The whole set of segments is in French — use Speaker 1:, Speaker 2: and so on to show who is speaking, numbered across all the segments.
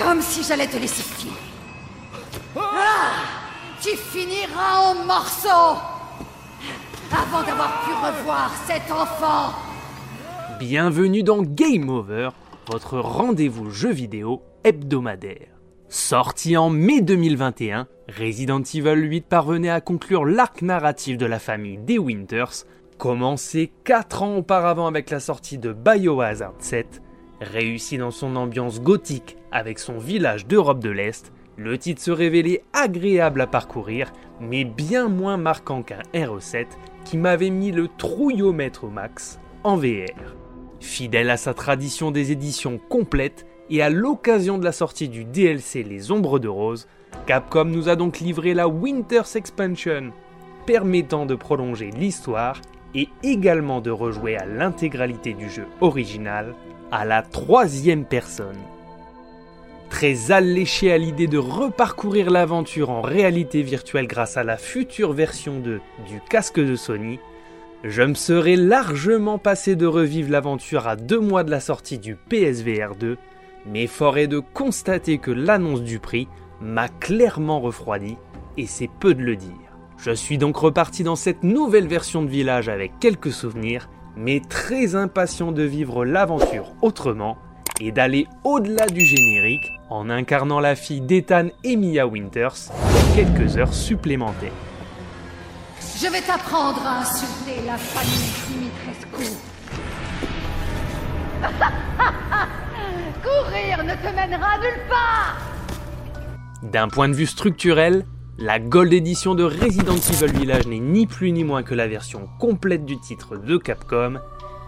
Speaker 1: Comme si j'allais te laisser filer. Ah Tu finiras en morceaux Avant d'avoir pu revoir cet enfant
Speaker 2: Bienvenue dans Game Over, votre rendez-vous jeu vidéo hebdomadaire. Sorti en mai 2021, Resident Evil 8 parvenait à conclure l'arc narratif de la famille des Winters, commencé 4 ans auparavant avec la sortie de Biohazard 7, réussi dans son ambiance gothique avec son village d'Europe de l'Est, le titre se révélait agréable à parcourir, mais bien moins marquant qu'un RE7 qui m'avait mis le trouillomètre au max en VR. Fidèle à sa tradition des éditions complètes, et à l'occasion de la sortie du DLC Les Ombres de Rose, Capcom nous a donc livré la Winter's Expansion, permettant de prolonger l'histoire et également de rejouer à l'intégralité du jeu original à la troisième personne. Très alléché à l'idée de reparcourir l'aventure en réalité virtuelle grâce à la future version 2 du casque de Sony, je me serais largement passé de revivre l'aventure à deux mois de la sortie du PSVR 2 mais fort est de constater que l'annonce du prix m'a clairement refroidi, et c'est peu de le dire. Je suis donc reparti dans cette nouvelle version de village avec quelques souvenirs, mais très impatient de vivre l'aventure autrement et d'aller au-delà du générique en incarnant la fille d'Ethan et Mia Winters pour quelques heures supplémentaires.
Speaker 1: Je vais t'apprendre à insulter la famille Dimitrescu. Courir ne te mènera nulle part
Speaker 2: D'un point de vue structurel, la Gold Edition de Resident Evil Village n'est ni plus ni moins que la version complète du titre de Capcom.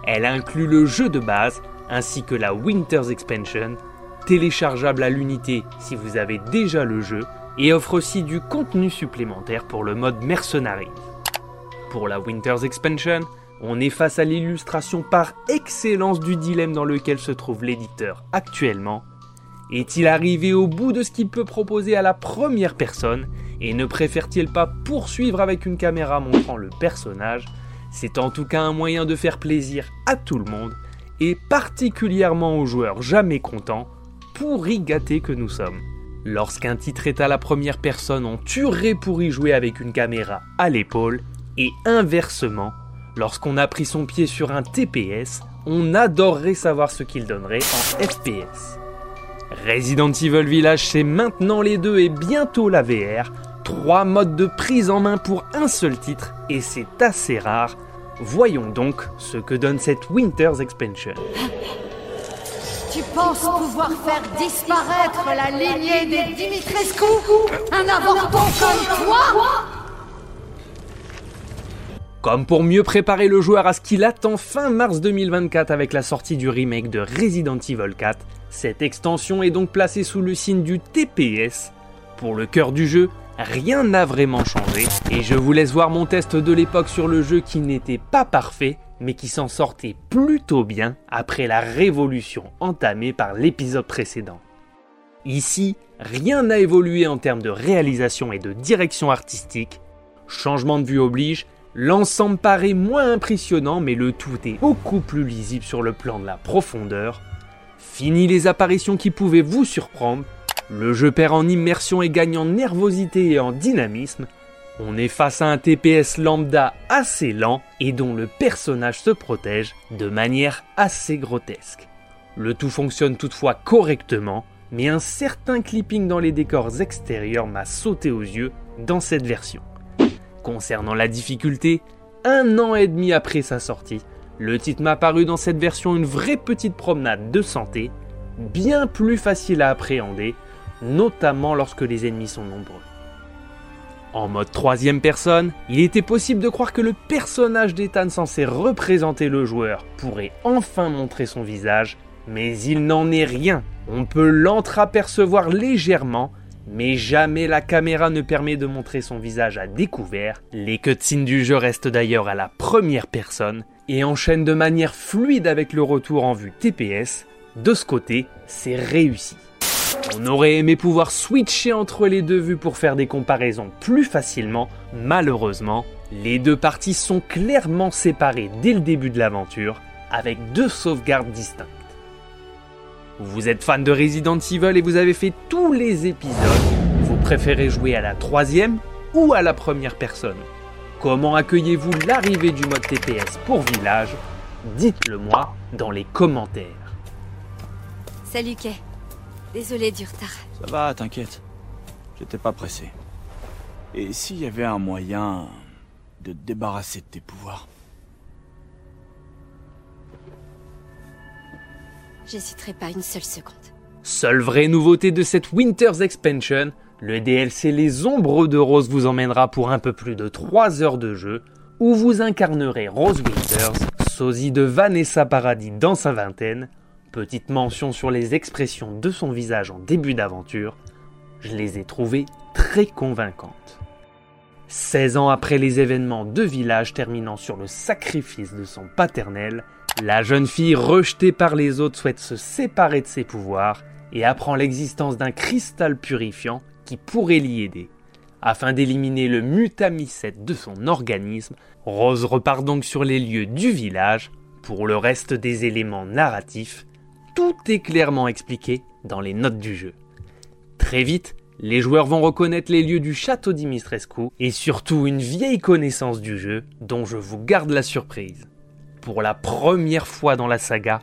Speaker 2: Elle inclut le jeu de base ainsi que la Winter's Expansion, téléchargeable à l'unité si vous avez déjà le jeu, et offre aussi du contenu supplémentaire pour le mode mercenari. Pour la Winter's Expansion, on est face à l'illustration par excellence du dilemme dans lequel se trouve l'éditeur actuellement. Est-il arrivé au bout de ce qu'il peut proposer à la première personne et ne préfère-t-il pas poursuivre avec une caméra montrant le personnage? C'est en tout cas un moyen de faire plaisir à tout le monde et particulièrement aux joueurs jamais contents, pour y gâter que nous sommes. Lorsqu'un titre est à la première personne, on tuerait pour y jouer avec une caméra à l'épaule et inversement, Lorsqu'on a pris son pied sur un TPS, on adorerait savoir ce qu'il donnerait en FPS. Resident Evil Village c'est maintenant les deux et bientôt la VR. Trois modes de prise en main pour un seul titre et c'est assez rare. Voyons donc ce que donne cette Winter's Expansion.
Speaker 1: Tu penses pouvoir faire disparaître la lignée des Dimitrescu? Un avorton comme toi?
Speaker 2: Comme pour mieux préparer le joueur à ce qu'il attend fin mars 2024 avec la sortie du remake de Resident Evil 4, cette extension est donc placée sous le signe du TPS. Pour le cœur du jeu, rien n'a vraiment changé, et je vous laisse voir mon test de l'époque sur le jeu qui n'était pas parfait, mais qui s'en sortait plutôt bien après la révolution entamée par l'épisode précédent. Ici, rien n'a évolué en termes de réalisation et de direction artistique. Changement de vue oblige, L'ensemble paraît moins impressionnant, mais le tout est beaucoup plus lisible sur le plan de la profondeur. Fini les apparitions qui pouvaient vous surprendre, le jeu perd en immersion et gagne en nervosité et en dynamisme. On est face à un TPS lambda assez lent et dont le personnage se protège de manière assez grotesque. Le tout fonctionne toutefois correctement, mais un certain clipping dans les décors extérieurs m'a sauté aux yeux dans cette version. Concernant la difficulté, un an et demi après sa sortie, le titre m'a paru dans cette version une vraie petite promenade de santé, bien plus facile à appréhender, notamment lorsque les ennemis sont nombreux. En mode troisième personne, il était possible de croire que le personnage d'Ethan censé représenter le joueur pourrait enfin montrer son visage, mais il n'en est rien. On peut l'entreapercevoir légèrement, mais jamais la caméra ne permet de montrer son visage à découvert. Les cutscenes du jeu restent d'ailleurs à la première personne et enchaînent de manière fluide avec le retour en vue TPS. De ce côté, c'est réussi. On aurait aimé pouvoir switcher entre les deux vues pour faire des comparaisons plus facilement. Malheureusement, les deux parties sont clairement séparées dès le début de l'aventure, avec deux sauvegardes distinctes. Vous êtes fan de Resident Evil et vous avez fait tous les épisodes. Vous préférez jouer à la troisième ou à la première personne? Comment accueillez-vous l'arrivée du mode TPS pour Village? Dites-le moi dans les commentaires.
Speaker 3: Salut Kay. Désolé du retard.
Speaker 4: Ça va, t'inquiète. J'étais pas pressé. Et s'il y avait un moyen de te débarrasser de tes pouvoirs?
Speaker 3: J'hésiterai pas une seule seconde.
Speaker 2: Seule vraie nouveauté de cette Winter's Expansion, le DLC Les Ombres de Rose vous emmènera pour un peu plus de 3 heures de jeu, où vous incarnerez Rose Winters, sosie de Vanessa Paradis dans sa vingtaine. Petite mention sur les expressions de son visage en début d'aventure, je les ai trouvées très convaincantes. 16 ans après les événements de village terminant sur le sacrifice de son paternel, la jeune fille rejetée par les autres souhaite se séparer de ses pouvoirs et apprend l'existence d'un cristal purifiant qui pourrait l'y aider. Afin d'éliminer le mutamycète de son organisme, Rose repart donc sur les lieux du village. Pour le reste des éléments narratifs, tout est clairement expliqué dans les notes du jeu. Très vite, les joueurs vont reconnaître les lieux du château d'Imistrescu et surtout une vieille connaissance du jeu dont je vous garde la surprise. Pour la première fois dans la saga,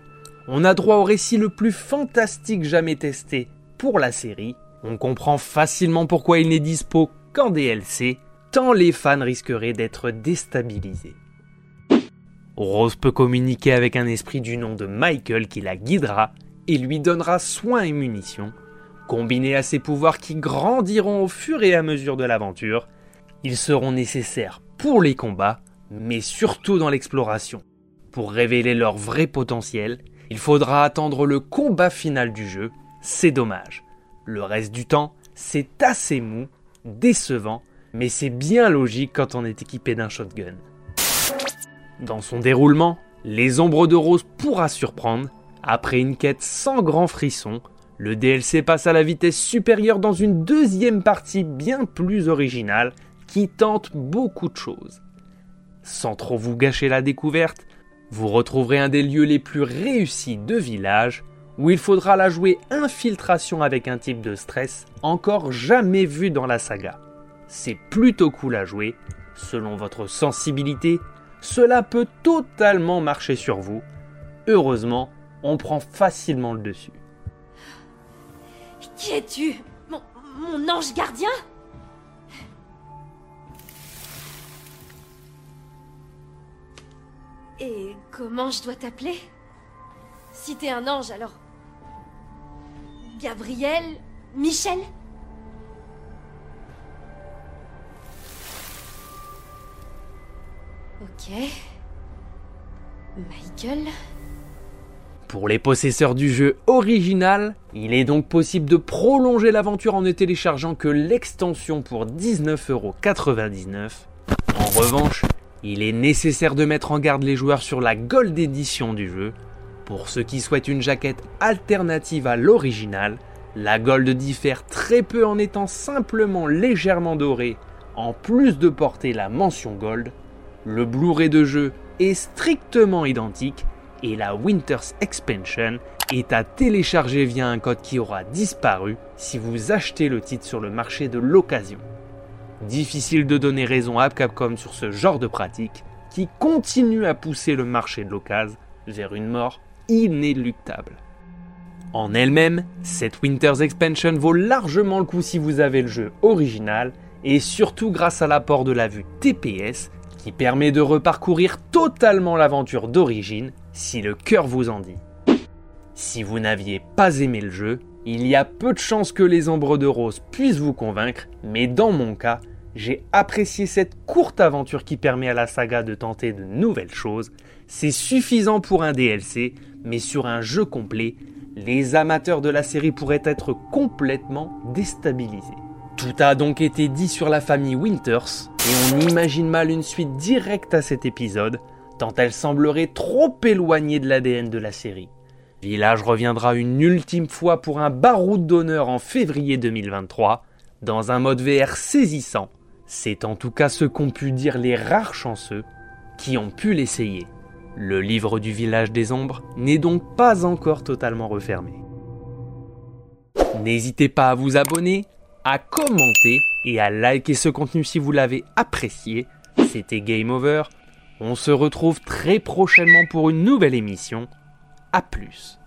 Speaker 2: on a droit au récit le plus fantastique jamais testé pour la série. On comprend facilement pourquoi il n'est dispo qu'en DLC, tant les fans risqueraient d'être déstabilisés. Rose peut communiquer avec un esprit du nom de Michael qui la guidera et lui donnera soins et munitions Combinés à ces pouvoirs qui grandiront au fur et à mesure de l'aventure, ils seront nécessaires pour les combats, mais surtout dans l'exploration. Pour révéler leur vrai potentiel, il faudra attendre le combat final du jeu, c'est dommage. Le reste du temps, c'est assez mou, décevant, mais c'est bien logique quand on est équipé d'un shotgun. Dans son déroulement, les ombres de rose pourra surprendre, après une quête sans grand frisson, le DLC passe à la vitesse supérieure dans une deuxième partie bien plus originale qui tente beaucoup de choses. Sans trop vous gâcher la découverte, vous retrouverez un des lieux les plus réussis de village où il faudra la jouer infiltration avec un type de stress encore jamais vu dans la saga. C'est plutôt cool à jouer, selon votre sensibilité, cela peut totalement marcher sur vous. Heureusement, on prend facilement le dessus.
Speaker 3: Qui es-tu? Mon, ange gardien? Et comment je dois t'appeler? Si t'es un ange, alors... Gabriel? Michel? Ok. Michael
Speaker 2: pour les possesseurs du jeu original, il est donc possible de prolonger l'aventure en ne téléchargeant que l'extension pour 19,99€. En revanche, il est nécessaire de mettre en garde les joueurs sur la Gold Edition du jeu. Pour ceux qui souhaitent une jaquette alternative à l'original, la Gold diffère très peu en étant simplement légèrement dorée, en plus de porter la mention Gold. Le Blu-ray de jeu est strictement identique et la Winter's Expansion est à télécharger via un code qui aura disparu si vous achetez le titre sur le marché de l'occasion. Difficile de donner raison à Capcom sur ce genre de pratique qui continue à pousser le marché de l'occasion vers une mort inéluctable. En elle-même, cette Winter's Expansion vaut largement le coup si vous avez le jeu original et surtout grâce à l'apport de la vue TPS qui permet de reparcourir totalement l'aventure d'origine si le cœur vous en dit. Si vous n'aviez pas aimé le jeu, il y a peu de chances que les ombres de rose puissent vous convaincre, mais dans mon cas, j'ai apprécié cette courte aventure qui permet à la saga de tenter de nouvelles choses. C'est suffisant pour un DLC, mais sur un jeu complet, les amateurs de la série pourraient être complètement déstabilisés. Tout a donc été dit sur la famille Winters, on imagine mal une suite directe à cet épisode, tant elle semblerait trop éloignée de l'ADN de la série. Village reviendra une ultime fois pour un baroud d'honneur en février 2023, dans un mode VR saisissant. C'est en tout cas ce qu'ont pu dire les rares chanceux qui ont pu l'essayer. Le livre du village des ombres n'est donc pas encore totalement refermé. N'hésitez pas à vous abonner, à commenter et à liker ce contenu si vous l'avez apprécié. C'était Game Over. On se retrouve très prochainement pour une nouvelle émission. A plus.